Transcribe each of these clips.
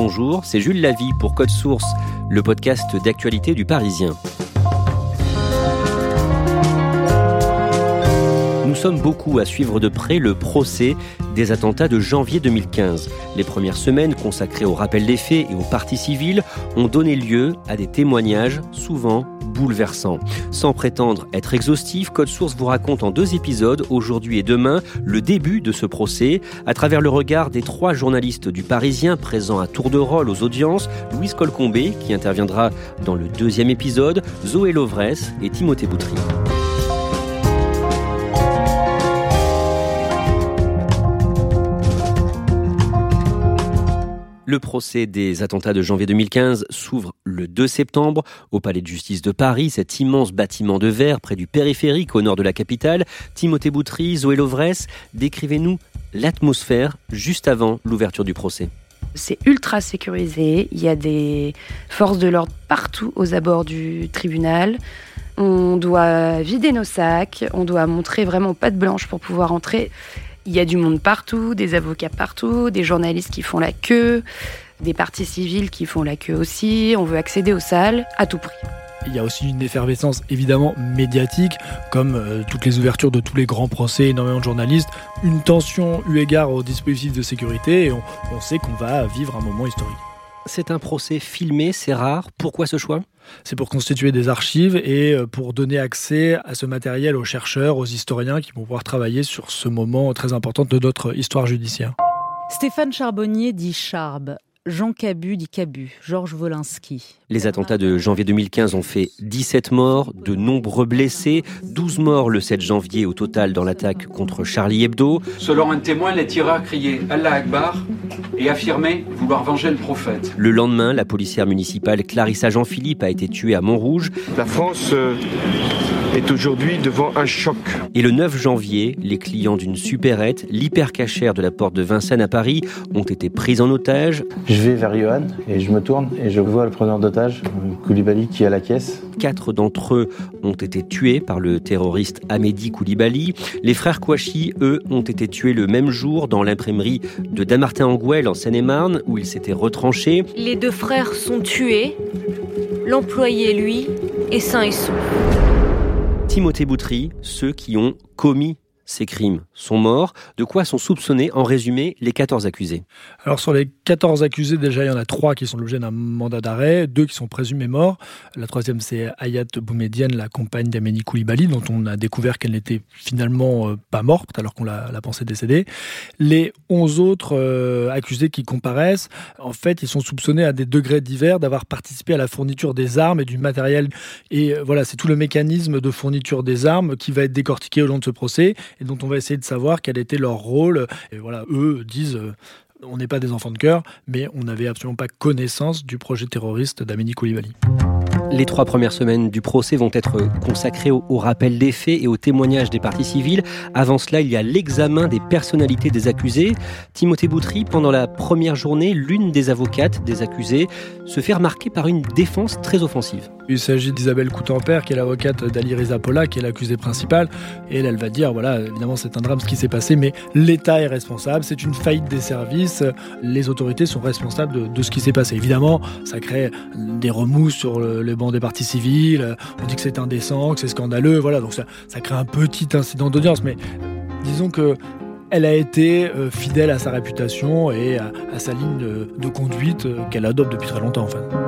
Bonjour, c'est Jules Lavie pour Code Source, le podcast d'actualité du Parisien. Nous sommes beaucoup à suivre de près le procès des attentats de janvier 2015. Les premières semaines consacrées au rappel des faits et aux parties civiles ont donné lieu à des témoignages souvent bouleversants. Sans prétendre être exhaustif, Code Source vous raconte en deux épisodes, aujourd'hui et demain, le début de ce procès, à travers le regard des trois journalistes du Parisien présents à tour de rôle aux audiences, Louise Colcombé, qui interviendra dans le deuxième épisode, Zoé Lovresse et Timothée Boutry. Le procès des attentats de janvier 2015 s'ouvre le 2 septembre au Palais de justice de Paris, cet immense bâtiment de verre près du périphérique au nord de la capitale. Timothée Boutry, Zoé Lovresse, décrivez-nous l'atmosphère juste avant l'ouverture du procès. C'est ultra sécurisé, il y a des forces de l'ordre partout aux abords du tribunal. On doit vider nos sacs, on doit montrer vraiment pas de blanche pour pouvoir entrer. Il y a du monde partout, des avocats partout, des journalistes qui font la queue, des partis civils qui font la queue aussi. On veut accéder aux salles à tout prix. Il y a aussi une effervescence évidemment médiatique, comme euh, toutes les ouvertures de tous les grands procès, énormément de journalistes, une tension eu égard aux dispositifs de sécurité, et on, on sait qu'on va vivre un moment historique. C'est un procès filmé, c'est rare. Pourquoi ce choix? C'est pour constituer des archives et euh, pour donner accès à ce matériel aux chercheurs, aux historiens qui vont pouvoir travailler sur ce moment très important de notre histoire judiciaire. Stéphane Charbonnier dit Charbe. Jean Cabu dit Cabu, Georges Wolinski. Les attentats de janvier 2015 ont fait 17 morts, de nombreux blessés, 12 morts le 7 janvier au total dans l'attaque contre Charlie Hebdo. Selon un témoin, les tireurs criaient Allah Akbar et affirmaient vouloir venger le prophète. Le lendemain, la policière municipale Clarissa Jean-Philippe a été tuée à Montrouge. La France euh, est aujourd'hui devant un choc. Et le 9 janvier, les clients d'une supérette, l'hypercachère de la porte de Vincennes à Paris, ont été pris en otage. Je vais vers Johan et je me tourne et je vois le preneur d'otage, Koulibaly, qui est à la caisse. Quatre d'entre eux ont été tués par le terroriste Amédi Koulibaly. Les frères Kouachi, eux, ont été tués le même jour dans l'imprimerie de Damartin-Anguel en Seine-et-Marne, où ils s'étaient retranchés. Les deux frères sont tués. L'employé, lui, est sain et sauf. Timothée Boutry, ceux qui ont commis ces crimes sont morts. De quoi sont soupçonnés, en résumé, les 14 accusés Alors sur les 14 accusés, déjà, il y en a trois qui sont l'objet d'un mandat d'arrêt, deux qui sont présumés morts. La troisième, c'est Ayat Boumedienne, la compagne d'Amélie Koulibaly, dont on a découvert qu'elle n'était finalement euh, pas morte, alors qu'on l'a, pensé décédée. Les 11 autres euh, accusés qui comparaissent, en fait, ils sont soupçonnés à des degrés divers d'avoir participé à la fourniture des armes et du matériel. Et euh, voilà, c'est tout le mécanisme de fourniture des armes qui va être décortiqué au long de ce procès et dont on va essayer de savoir quel était leur rôle. Et voilà, eux disent euh, on n'est pas des enfants de cœur, mais on n'avait absolument pas connaissance du projet terroriste d'Amélie Koulibaly. Les trois premières semaines du procès vont être consacrées au, rappel des faits et au témoignage des parties civiles. Avant cela, il y a l'examen des personnalités des accusés. Timothée Boutry, pendant la première journée, l'une des avocates des accusés se fait remarquer par une défense très offensive. Il s'agit d'Isabelle Coutempère, qui est l'avocate d'Ali Reza Pola, qui est l'accusée principale. Et elle, va dire, voilà, évidemment, c'est un drame ce qui s'est passé, mais l'État est responsable, c'est une faillite des services, les autorités sont responsables de, ce qui s'est passé. Évidemment, ça crée des remous sur le, le banc des partis civils, on dit que c'est indécent, que c'est scandaleux, voilà, donc ça, crée un petit incident d'audience, mais disons que elle a été euh, fidèle à sa réputation et à, sa ligne de, conduite euh, qu'elle adopte depuis très longtemps en.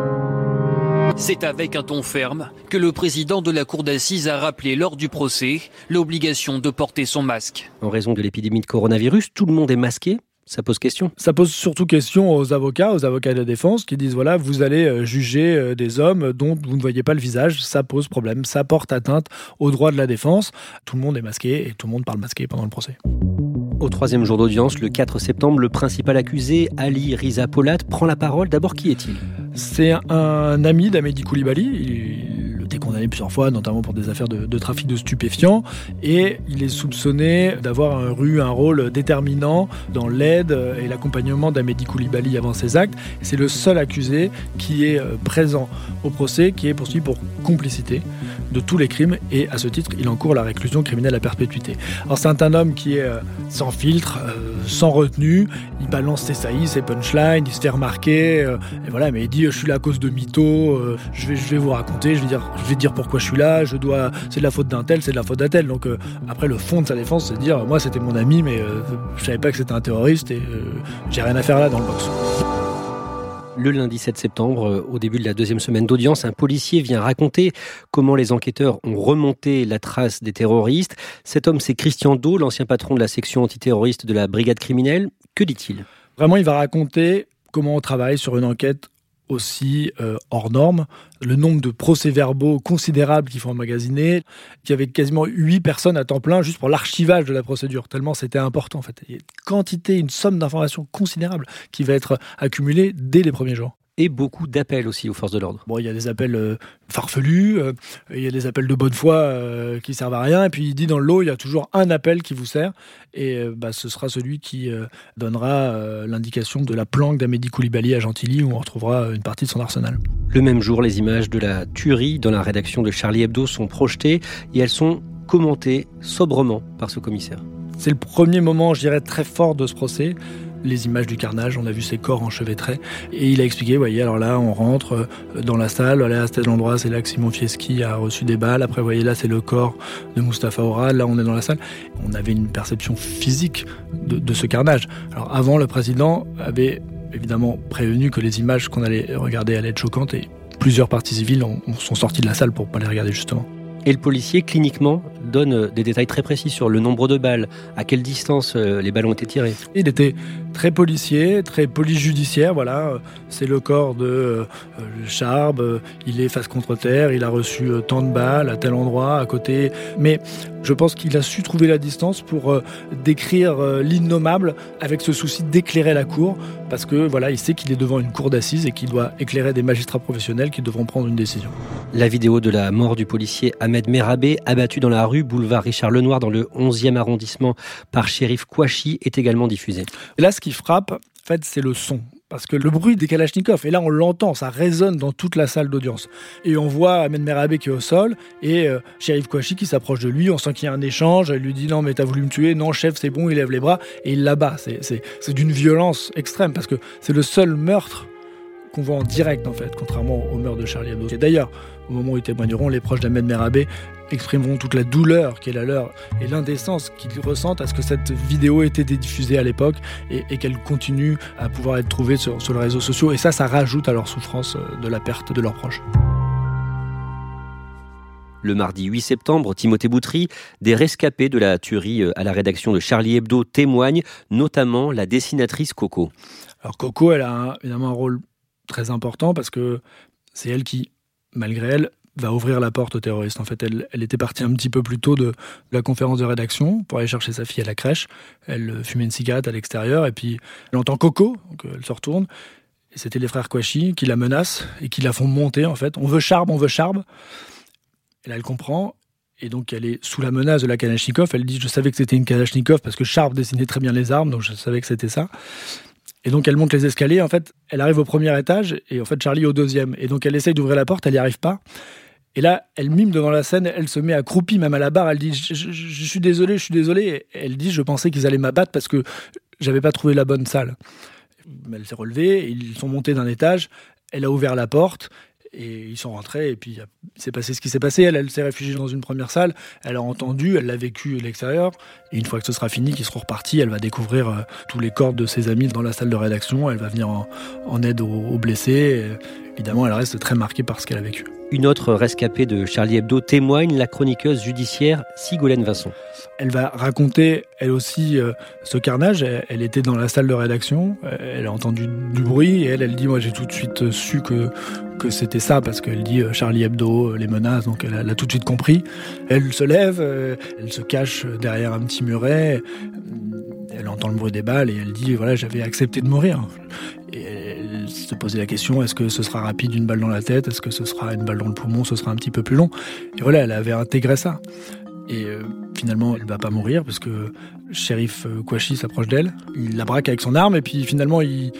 C'est avec un ton ferme que le président de la cour d'assises a rappelé lors du procès l'obligation de porter son masque. En raison de l'épidémie de coronavirus, tout le monde est masqué? Ça pose question. Ça pose surtout question aux avocats, aux avocats de la défense, qui disent voilà, vous allez euh, juger euh, des hommes dont vous ne voyez pas le visage. Ça pose problème. Ça porte atteinte aux droits de la défense. Tout le monde est masqué et tout le monde parle masqué pendant le procès. Au troisième jour d'audience, le 4 septembre, le principal accusé, Ali Riza Polat, prend la parole. D'abord, qui est-il? C'est un ami d'Amédi Koulibaly. Il été condamné plusieurs fois, notamment pour des affaires de, trafic de stupéfiants. Et il est soupçonné d'avoir eu un rôle déterminant dans l'aide et l'accompagnement d'Amédi Koulibaly avant ses actes. C'est le seul accusé qui est euh, présent au procès, qui est poursuivi pour complicité de tous les crimes. Et à ce titre, il encourt la réclusion criminelle à perpétuité. Alors c'est un homme qui est euh, sans filtre, euh, sans retenue. Il balance ses saillies, ses punchlines, il se fait remarquer. et voilà, mais il dit je suis là à cause de mytho. je vais, vous raconter. Je vais dire pourquoi je suis là, je dois, c'est de la faute d'un tel, c'est de la faute d'un tel. Donc euh, après, le fond de sa défense, c'est de dire, moi c'était mon ami, mais euh, je savais pas que c'était un terroriste et euh, j'ai rien à faire là dans le box. Le lundi 7 septembre, au début de la deuxième semaine d'audience, un policier vient raconter comment les enquêteurs ont remonté la trace des terroristes. Cet homme, c'est Christian Do, l'ancien patron de la section antiterroriste de la brigade criminelle. Que dit-il? Vraiment, il va raconter comment on travaille sur une enquête aussi euh, hors norme. Le nombre de procès-verbaux considérables qu'il faut emmagasiner, il y avait quasiment huit personnes à temps plein juste pour l'archivage de la procédure, tellement c'était important en fait. Il y a une quantité, une somme d'informations considérable qui va être accumulée dès les premiers jours et beaucoup d'appels aussi aux forces de l'ordre. Bon, il y a des appels euh, farfelus, euh, il y a des appels de bonne foi euh, qui servent à rien, et puis il dit dans le lot, il y a toujours un appel qui vous sert, et bah, ce sera celui qui donnera l'indication de la planque d'Amédi Koulibaly à Gentilly, où on retrouvera une partie de son arsenal. Le même jour, les images de la tuerie dans la rédaction de Charlie Hebdo sont projetées, et elles sont commentées sobrement par ce commissaire. C'est le premier moment, je dirais, très fort de ce procès les images du carnage, on a vu ses corps enchevêtrés. Et il a expliqué, voyez, alors là, on rentre euh, dans la salle, là, à tel endroit, c'est là que Simon Fieschi a reçu des balles. Après, voyez, là, c'est le corps de Mustapha Oral, là, on est dans la salle. On avait une perception physique de, ce carnage. Alors, avant, le président avait évidemment prévenu que les images qu'on allait regarder allaient être choquantes et plusieurs parties civiles sont sorties de la salle pour pas les regarder, justement. Et le policier, cliniquement, donne des détails très précis sur le nombre de balles, à quelle distance euh, les balles ont été tirées. Il était très policier, très police judiciaire, voilà. C'est le corps de euh, Charbe, il est face contre terre, il a reçu tant de balles à tel endroit, à côté. Mais je pense qu'il a su trouver la distance pour décrire l'innommable avec ce souci d'éclairer la cour, parce que voilà, il sait qu'il est devant une cour d'assises et qu'il doit éclairer des magistrats professionnels qui devront prendre une décision. La vidéo de la mort du policier Ahmed Merabé, abattu dans la rue boulevard Richard Lenoir dans le 11e arrondissement par shérif Kouachi, est également diffusée. là, qui frappe, en fait, c'est le son. Parce que le bruit des Kalachnikovs, et là on l'entend, ça résonne dans toute la salle d'audience. Et on voit Ahmed Merabé qui est au sol, et euh, Kouachi qui s'approche de lui, on sent qu'il y a un échange, il lui dit non mais t'as voulu me tuer, non chef c'est bon, il lève les bras, et il l'abat. C'est d'une violence extrême, parce que c'est le seul meurtre qu'on voit en direct en fait, contrairement au meurtre de Charlie Hebdo. Et d'ailleurs, au moment où ils témoigneront, les proches d'Ahmed Merabé exprimeront toute la douleur qui est la leur et l'indécence qu'ils ressentent à ce que cette vidéo ait été diffusée à l'époque et, qu'elle continue à pouvoir être trouvée sur, sur les réseaux sociaux. Et ça, ça rajoute à leur souffrance euh, de la perte de leurs proches. Le mardi 8 septembre, Timothée Boutry, des rescapés de la tuerie euh, à la rédaction de Charlie Hebdo témoignent, notamment la dessinatrice Coco. Alors Coco, elle a évidemment un rôle très important parce que c'est elle qui, malgré elle, va ouvrir la porte aux terroristes. En fait, elle, était partie un petit peu plus tôt de, la conférence de rédaction pour aller chercher sa fille à la crèche. Elle fumait une cigarette à l'extérieur et puis elle entend Coco, donc elle se retourne. Et c'était les frères Kouachi qui la menacent et qui la font monter en fait. On veut Charbe, on veut Charbe. Et là, elle comprend. Et donc, elle est sous la menace de la Kalachnikov. Elle dit Je savais que c'était une Kalachnikov parce que Charbe dessinait très bien les armes, donc je savais que c'était ça. Et donc elle monte les escaliers. En fait, elle arrive au premier étage et en fait Charlie au deuxième. Et donc elle essaye d'ouvrir la porte, elle n'y arrive pas. Et là, elle mime devant la scène, elle se met accroupie même à la barre. Elle dit je, suis désolé, je suis désolé. elle dit Je pensais qu'ils allaient m'abattre parce que j'avais pas trouvé la bonne salle. Elle s'est relevée, ils sont montés d'un étage. Elle a ouvert la porte et ils sont rentrés, et puis il s'est passé ce qui s'est passé. Elle, elle s'est réfugiée dans une première salle, elle a entendu, elle l'a vécu à l'extérieur. Et une fois que ce sera fini, qu'ils seront repartis, elle va découvrir euh, tous les corps de ses amis dans la salle de rédaction. Elle va venir en, aide aux, blessés. Évidemment, elle reste très marquée par ce qu'elle a vécu. Une autre rescapée de Charlie Hebdo témoigne, la chroniqueuse judiciaire Sigolène Vincent. Elle va raconter, elle aussi, euh, ce carnage. Elle, était dans la salle de rédaction, euh, elle a entendu du bruit et elle, elle dit, moi j'ai tout de suite su que, que c'était ça, parce qu'elle dit euh, Charlie Hebdo, les menaces, donc elle a, tout de suite compris. Elle se lève, elle se cache derrière un petit muret, elle entend le bruit des balles et elle dit, voilà, j'avais accepté de mourir. Et elle se posait la question est-ce que ce sera rapide une balle dans la tête Est-ce que ce sera une balle dans le poumon Ce sera un petit peu plus long. Et voilà, elle avait intégré ça. Et euh, finalement, elle va pas mourir parce que shérif euh, Kouachi s'approche d'elle. Il la braque avec son arme et puis finalement, il,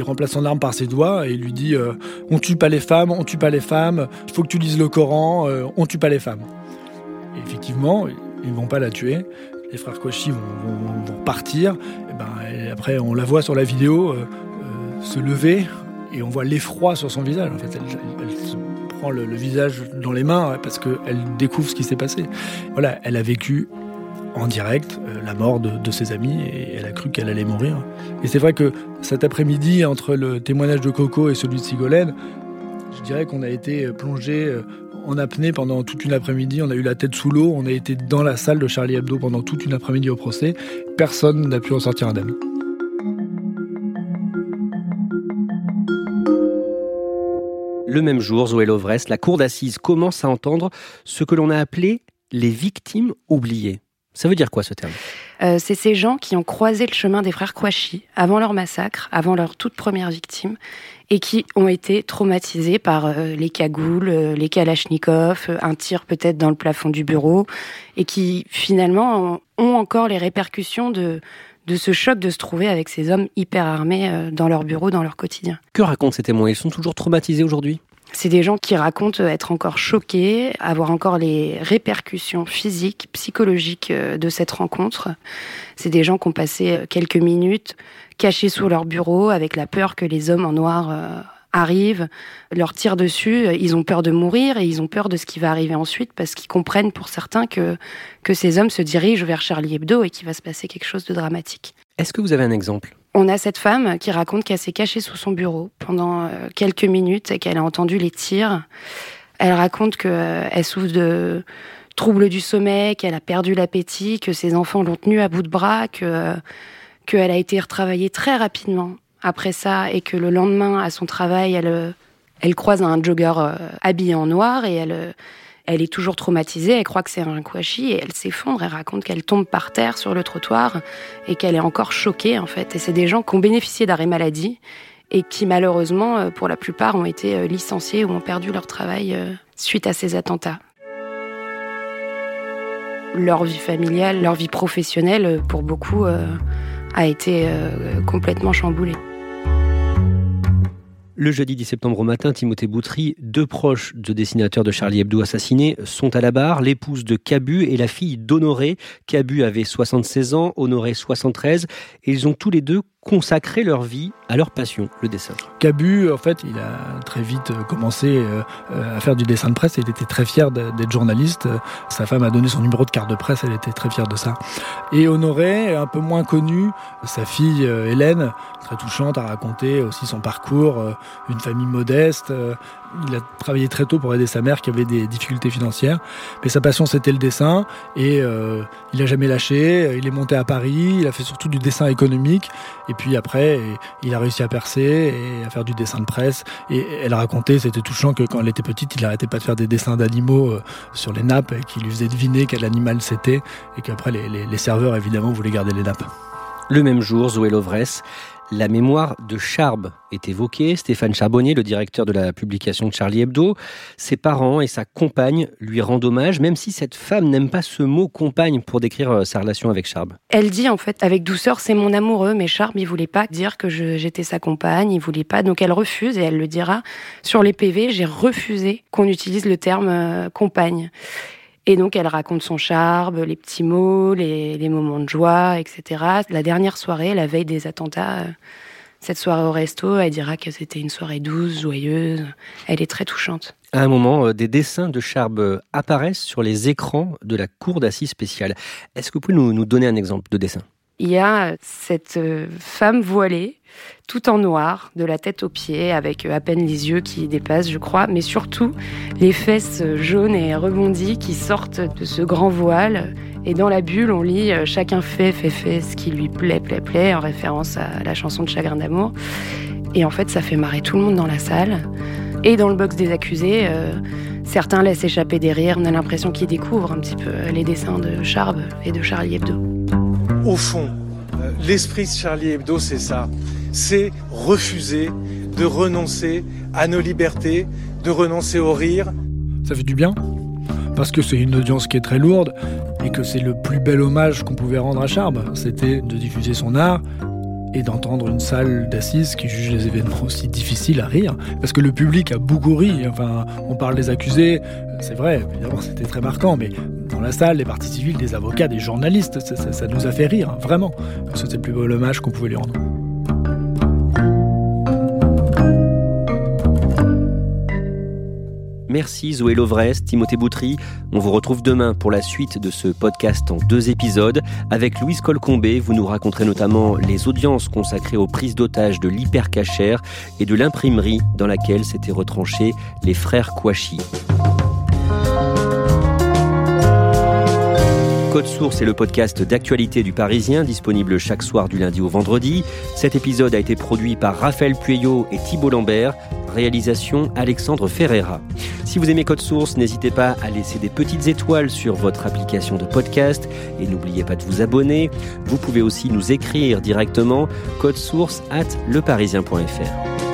remplace son arme par ses doigts et il lui dit euh, On tue pas les femmes, on tue pas les femmes, il faut que tu lises le Coran, on tue pas les femmes. Et effectivement, ils vont pas la tuer. Les frères Kouachi vont, partir. Et ben, après, on la voit sur la vidéo se lever et on voit l'effroi sur son visage. En fait, elle, se prend le, visage dans les mains parce qu'elle découvre ce qui s'est passé. Voilà, elle a vécu en direct euh, la mort de, ses amis et elle a cru qu'elle allait mourir. Et c'est vrai que cet après-midi, entre le témoignage de Coco et celui de Sigolène, je dirais qu'on a été plongé euh, en apnée pendant toute une après-midi. On a eu la tête sous l'eau. On a été dans la salle de Charlie Hebdo pendant toute une après-midi au procès. Personne n'a pu en sortir indemne. Le même jour, Zoé Lovresse, la cour d'assises commence à entendre ce que l'on a appelé les victimes oubliées. Ça veut dire quoi ce terme? Euh, C'est ces gens qui ont croisé le chemin des frères Kouachi avant leur massacre, avant leur toute première victime, et qui ont été traumatisés par euh, les cagoules, euh, les kalachnikovs, un tir peut-être dans le plafond du bureau, et qui finalement ont encore les répercussions de, de ce choc de se trouver avec ces hommes hyper armés euh, dans leur bureau, dans leur quotidien. Que racontent ces témoins? Ils sont toujours traumatisés aujourd'hui? C'est des gens qui racontent être encore choqués, avoir encore les répercussions physiques, psychologiques euh, de cette rencontre. C'est des gens qui ont passé euh, quelques minutes cachés sous leur bureau avec la peur que les hommes en noir arrivent, leur tirent dessus, ils ont peur de mourir et ils ont peur de ce qui va arriver ensuite parce qu'ils comprennent pour certains que, que ces hommes se dirigent vers Charlie Hebdo et qu'il va se passer quelque chose de dramatique. Est-ce que vous avez un exemple? On a cette femme qui raconte qu'elle s'est cachée sous son bureau pendant euh, quelques minutes et qu'elle a entendu les tirs. Elle raconte qu'elle euh, souffre de troubles du sommeil, qu'elle a perdu l'appétit, que ses enfants l'ont tenue à bout de bras, que euh, qu'elle a été retravaillée très rapidement après ça et que le lendemain à son travail, elle, euh, croise un jogger euh, habillé en noir et elle, euh, elle est toujours traumatisée, elle croit que c'est un kouachi et elle s'effondre, elle raconte qu'elle tombe par terre sur le trottoir et qu'elle est encore choquée en fait. Et c'est des gens qui ont bénéficié d'arrêt maladie et qui malheureusement, pour la plupart, ont été licenciés ou ont perdu leur travail suite à ces attentats. Leur vie familiale, leur vie professionnelle, pour beaucoup, a été complètement chamboulée. Le jeudi 10 septembre au matin, Timothée Boutry, deux proches de dessinateurs de Charlie Hebdo assassinés, sont à la barre, l'épouse de Cabu et la fille d'Honoré. Cabu avait 76 ans, Honoré 73, et ils ont tous les deux consacré leur vie à leur passion, le dessin. Cabu, en fait, il a très vite euh, commencé euh, euh, à faire du dessin de presse il était très fier d'être journaliste. Sa femme a donné son numéro de carte de presse, elle était très fière de ça. Et Honoré, un peu moins connu, sa fille Hélène, très touchante, a raconté aussi son parcours, une famille modeste, il a travaillé très tôt pour aider sa mère qui avait des difficultés financières. Mais sa passion, c'était le dessin. Et euh, il n'a jamais lâché. Il est monté à Paris. Il a fait surtout du dessin économique. Et puis après, il a réussi à percer et à faire du dessin de presse. Et elle racontait, c'était touchant, que quand elle était petite, il n'arrêtait pas de faire des dessins d'animaux euh, sur les nappes et qui lui faisait deviner quel animal c'était. Et qu'après, les, les serveurs, évidemment, voulaient garder les nappes. Le même jour, Zoé Lovresse la mémoire de Charb est évoquée. Stéphane Charbonnier, le directeur de la publication de Charlie Hebdo, ses parents et sa compagne lui rendent hommage, même si cette femme n'aime pas ce mot compagne pour décrire euh, sa relation avec Charb. Elle dit en fait avec douceur c'est mon amoureux, mais Charb il voulait pas dire que j'étais sa compagne, il voulait pas, donc elle refuse et elle le dira sur les PV. J'ai refusé qu'on utilise le terme euh, compagne. Et donc, elle raconte son charme, les petits mots, les, moments de joie, etc. La dernière soirée, la veille des attentats, euh, cette soirée au resto, elle dira que c'était une soirée douce, joyeuse. Elle est très touchante. À un moment, euh, des dessins de Charb euh, apparaissent sur les écrans de la cour d'assises spéciale. Est-ce que vous pouvez nous, nous donner un exemple de dessin? Il y a cette euh, femme voilée, tout en noir, de la tête aux pieds, avec à peine les yeux qui dépassent, je crois, mais surtout les fesses jaunes et rebondies qui sortent de ce grand voile. Et dans la bulle, on lit euh, Chacun fait, fait, fait ce qui lui plaît, plaît, plaît, en référence à la chanson de Chagrin d'amour. Et en fait, ça fait marrer tout le monde dans la salle. Et dans le box des accusés, euh, certains laissent échapper des rires. On a l'impression qu'ils découvrent un petit peu les dessins de Charb et de Charlie Hebdo. Au fond, euh, l'esprit de Charlie Hebdo, c'est ça. C'est refuser de renoncer à nos libertés, de renoncer au rire. Ça fait du bien parce que c'est une audience qui est très lourde et que c'est le plus bel hommage qu'on pouvait rendre à Charb. C'était de diffuser son art et d'entendre une salle d'assises qui juge les événements aussi difficiles à rire. Parce que le public a beaucoup ri. Enfin, on parle des accusés, c'est vrai, évidemment, c'était très marquant, mais dans la salle, les parties civiles, des avocats, des journalistes, ça, ça nous a fait rire, vraiment. C'était le plus beau hommage qu'on pouvait lui rendre. Merci Zoé Lovres, Timothée Boutry. On vous retrouve demain pour la suite de ce podcast en deux épisodes. Avec Louise Colcombé, vous nous raconterez notamment les audiences consacrées aux prises d'otages de l'hypercachère et de l'imprimerie dans laquelle s'étaient retranchés les frères Kouachi. Code Source est le podcast d'actualité du Parisien, disponible chaque soir du lundi au vendredi. Cet épisode a été produit par Raphaël Pueyo et Thibault Lambert. Réalisation Alexandre Ferreira. Si vous aimez Code Source, n'hésitez pas à laisser des petites étoiles sur votre application de podcast et n'oubliez pas de vous abonner. Vous pouvez aussi nous écrire directement source at leparisien.fr.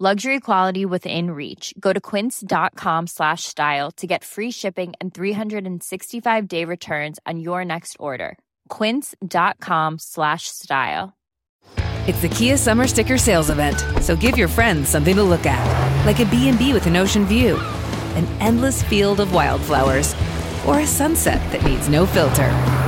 Luxury quality within reach. Go to quince.com slash style to get free shipping and 365 day returns on your next order. Quince.com slash style. It's the Kia Summer Sticker Sales Event, so give your friends something to look at. Like a B&B with an ocean view, an endless field of wildflowers, or a sunset that needs no filter.